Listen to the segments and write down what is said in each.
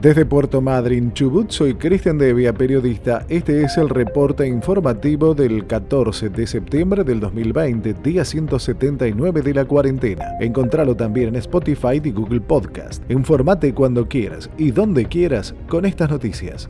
Desde Puerto Madryn, Chubut, soy Cristian Devia, periodista. Este es el reporte informativo del 14 de septiembre del 2020, día 179 de la cuarentena. Encontralo también en Spotify y Google Podcast. Informate cuando quieras y donde quieras con estas noticias.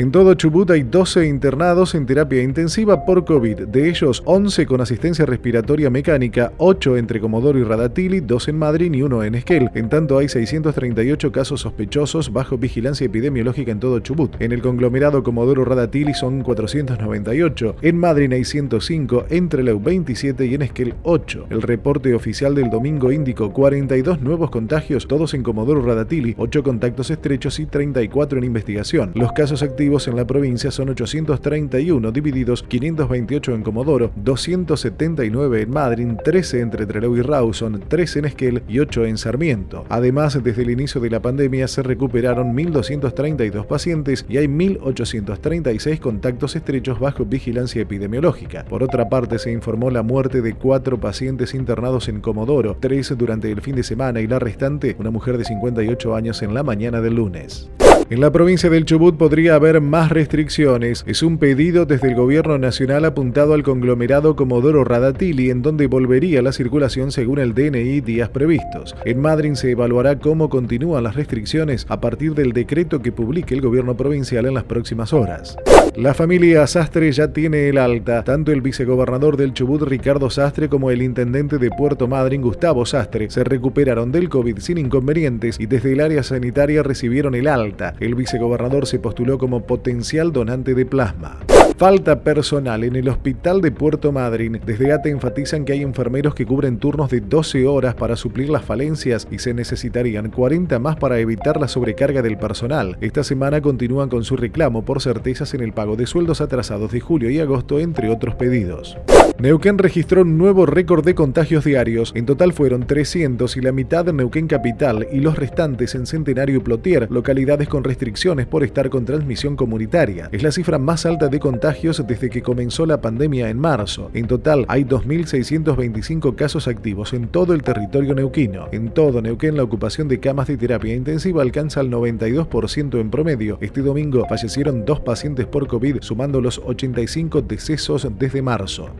En todo Chubut hay 12 internados en terapia intensiva por COVID, de ellos 11 con asistencia respiratoria mecánica, 8 entre Comodoro y Radatili, 2 en Madrid y 1 en Esquel. En tanto hay 638 casos sospechosos bajo vigilancia epidemiológica en todo Chubut. En el conglomerado Comodoro Radatili son 498, en Madrid hay 105, entre Leu 27 y en Esquel 8. El reporte oficial del domingo indicó 42 nuevos contagios, todos en Comodoro Radatili, 8 contactos estrechos y 34 en investigación. Los casos activos en la provincia son 831, divididos 528 en Comodoro, 279 en Madrid, 13 entre Trelew y Rawson, 3 en Esquel y 8 en Sarmiento. Además, desde el inicio de la pandemia se recuperaron 1.232 pacientes y hay 1.836 contactos estrechos bajo vigilancia epidemiológica. Por otra parte, se informó la muerte de cuatro pacientes internados en Comodoro, tres durante el fin de semana y la restante, una mujer de 58 años en la mañana del lunes. En la provincia del Chubut podría haber más restricciones. Es un pedido desde el gobierno nacional apuntado al conglomerado Comodoro Radatili, en donde volvería la circulación según el DNI días previstos. En Madrid se evaluará cómo continúan las restricciones a partir del decreto que publique el gobierno provincial en las próximas horas. La familia Sastre ya tiene el alta. Tanto el vicegobernador del Chubut, Ricardo Sastre, como el intendente de Puerto Madryn, Gustavo Sastre, se recuperaron del COVID sin inconvenientes y desde el área sanitaria recibieron el alta. El vicegobernador se postuló como potencial donante de plasma. Falta personal en el hospital de Puerto Madryn. Desde ATE enfatizan que hay enfermeros que cubren turnos de 12 horas para suplir las falencias y se necesitarían 40 más para evitar la sobrecarga del personal. Esta semana continúan con su reclamo por certezas en el pago de sueldos atrasados de julio y agosto, entre otros pedidos. Neuquén registró un nuevo récord de contagios diarios. En total fueron 300 y la mitad en Neuquén Capital y los restantes en Centenario y Plotier, localidades con restricciones por estar con transmisión comunitaria. Es la cifra más alta de contagios desde que comenzó la pandemia en marzo. En total hay 2.625 casos activos en todo el territorio neuquino. En todo Neuquén la ocupación de camas de terapia intensiva alcanza el 92% en promedio. Este domingo fallecieron dos pacientes por COVID, sumando los 85 decesos desde marzo.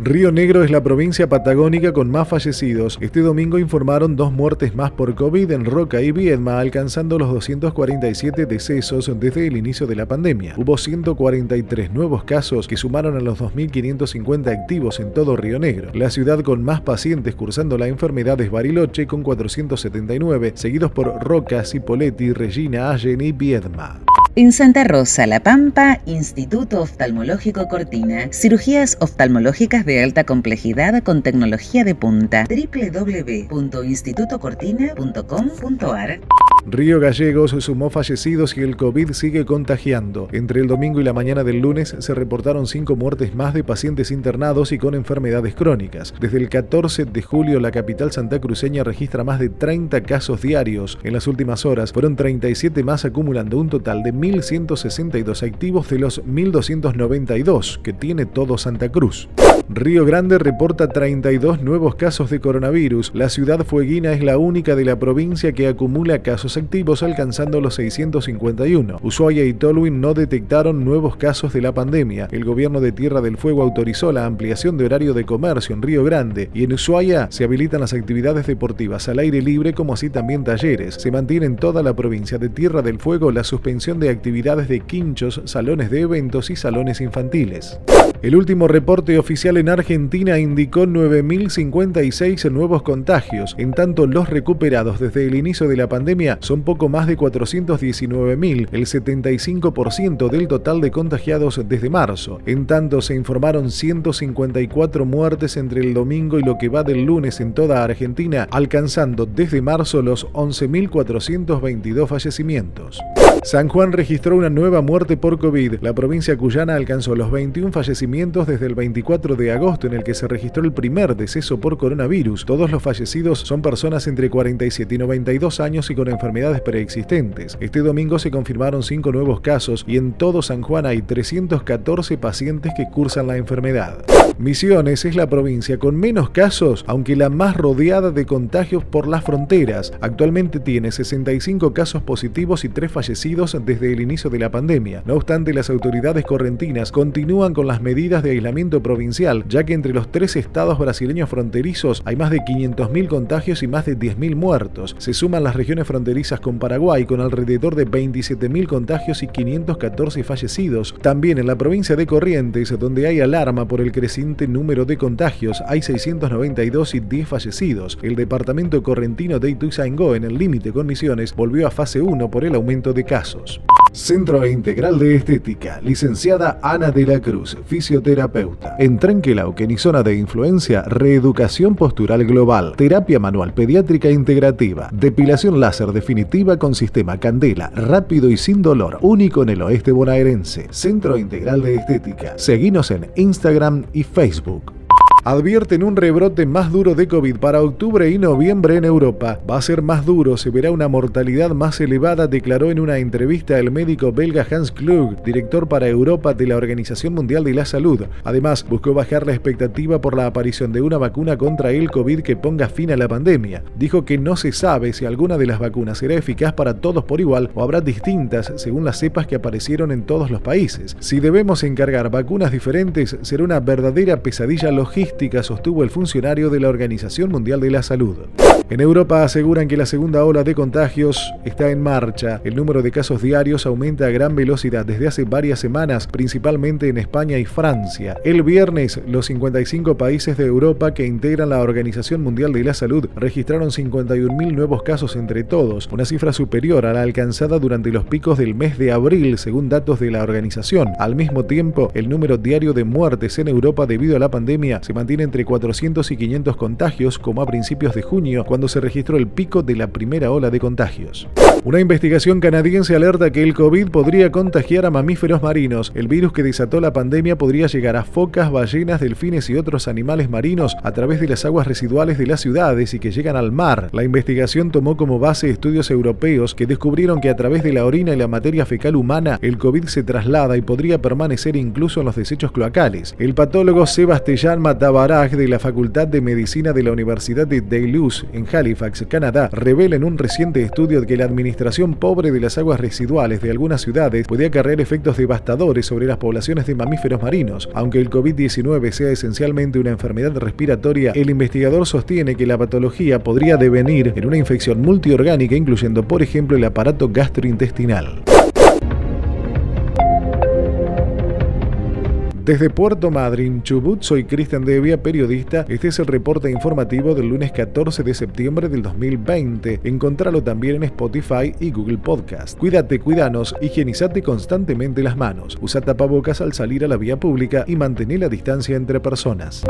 Río Negro es la provincia patagónica con más fallecidos. Este domingo informaron dos muertes más por COVID en Roca y Viedma, alcanzando los 247 decesos desde el inicio de la pandemia. Hubo 143 nuevos casos que sumaron a los 2.550 activos en todo Río Negro. La ciudad con más pacientes cursando la enfermedad es Bariloche con 479, seguidos por Roca, Cipolletti, Regina, Allen y Viedma. En Santa Rosa, La Pampa, Instituto Oftalmológico Cortina. Cirugías oftalmológicas de alta complejidad con tecnología de punta. www.institutocortina.com.ar Río Gallegos sumó fallecidos y el COVID sigue contagiando. Entre el domingo y la mañana del lunes se reportaron cinco muertes más de pacientes internados y con enfermedades crónicas. Desde el 14 de julio la capital santacruceña registra más de 30 casos diarios. En las últimas horas fueron 37 más acumulando un total de 1.162 activos de los 1.292 que tiene todo Santa Cruz. Río Grande reporta 32 nuevos casos de coronavirus. La ciudad fueguina es la única de la provincia que acumula casos activos alcanzando los 651. Ushuaia y Tolwyn no detectaron nuevos casos de la pandemia. El gobierno de Tierra del Fuego autorizó la ampliación de horario de comercio en Río Grande y en Ushuaia se habilitan las actividades deportivas al aire libre como así también talleres. Se mantiene en toda la provincia de Tierra del Fuego la suspensión de actividades de quinchos, salones de eventos y salones infantiles. El último reporte oficial en Argentina indicó 9.056 nuevos contagios, en tanto los recuperados desde el inicio de la pandemia son poco más de 419.000, el 75% del total de contagiados desde marzo. En tanto se informaron 154 muertes entre el domingo y lo que va del lunes en toda Argentina, alcanzando desde marzo los 11.422 fallecimientos. San Juan registró una nueva muerte por COVID. La provincia cuyana alcanzó los 21 fallecimientos desde el 24 de agosto, en el que se registró el primer deceso por coronavirus. Todos los fallecidos son personas entre 47 y 92 años y con enfermedades preexistentes. Este domingo se confirmaron cinco nuevos casos y en todo San Juan hay 314 pacientes que cursan la enfermedad. Misiones es la provincia con menos casos, aunque la más rodeada de contagios por las fronteras. Actualmente tiene 65 casos positivos y 3 fallecidos desde el inicio de la pandemia. No obstante, las autoridades correntinas continúan con las medidas de aislamiento provincial, ya que entre los tres estados brasileños fronterizos hay más de 500.000 contagios y más de 10.000 muertos. Se suman las regiones fronterizas con Paraguay, con alrededor de 27.000 contagios y 514 fallecidos. También en la provincia de Corrientes, donde hay alarma por el crecimiento número de contagios, hay 692 y 10 fallecidos. El departamento correntino de Ituzaingó, en el límite con Misiones, volvió a fase 1 por el aumento de casos. Centro Integral de Estética, licenciada Ana de la Cruz, fisioterapeuta. En Trenquelauquen y zona de influencia, reeducación postural global, terapia manual pediátrica integrativa, depilación láser definitiva con sistema candela, rápido y sin dolor, único en el oeste bonaerense. Centro Integral de Estética. Seguinos en Instagram y Facebook advierten un rebrote más duro de COVID para octubre y noviembre en Europa. Va a ser más duro, se verá una mortalidad más elevada, declaró en una entrevista el médico belga Hans Klug, director para Europa de la Organización Mundial de la Salud. Además, buscó bajar la expectativa por la aparición de una vacuna contra el COVID que ponga fin a la pandemia. Dijo que no se sabe si alguna de las vacunas será eficaz para todos por igual o habrá distintas según las cepas que aparecieron en todos los países. Si debemos encargar vacunas diferentes, será una verdadera pesadilla logística sostuvo el funcionario de la Organización Mundial de la Salud. En Europa aseguran que la segunda ola de contagios está en marcha. El número de casos diarios aumenta a gran velocidad desde hace varias semanas, principalmente en España y Francia. El viernes, los 55 países de Europa que integran la Organización Mundial de la Salud registraron 51.000 nuevos casos entre todos, una cifra superior a la alcanzada durante los picos del mes de abril, según datos de la organización. Al mismo tiempo, el número diario de muertes en Europa debido a la pandemia se mantiene entre 400 y 500 contagios, como a principios de junio, cuando se registró el pico de la primera ola de contagios. Una investigación canadiense alerta que el COVID podría contagiar a mamíferos marinos. El virus que desató la pandemia podría llegar a focas, ballenas, delfines y otros animales marinos a través de las aguas residuales de las ciudades y que llegan al mar. La investigación tomó como base estudios europeos que descubrieron que a través de la orina y la materia fecal humana el COVID se traslada y podría permanecer incluso en los desechos cloacales. El patólogo Sebastián Matabaraj de la Facultad de Medicina de la Universidad de Dalhousie en Halifax, Canadá, revela en un reciente estudio que la administración administración pobre de las aguas residuales de algunas ciudades puede acarrear efectos devastadores sobre las poblaciones de mamíferos marinos. Aunque el COVID-19 sea esencialmente una enfermedad respiratoria, el investigador sostiene que la patología podría devenir en una infección multiorgánica, incluyendo, por ejemplo, el aparato gastrointestinal. Desde Puerto Madryn, Chubut, soy Cristian Devia, periodista. Este es el reporte informativo del lunes 14 de septiembre del 2020. Encontralo también en Spotify y Google Podcast. Cuídate, cuidanos, higienizate constantemente las manos. Usa tapabocas al salir a la vía pública y mantén la distancia entre personas.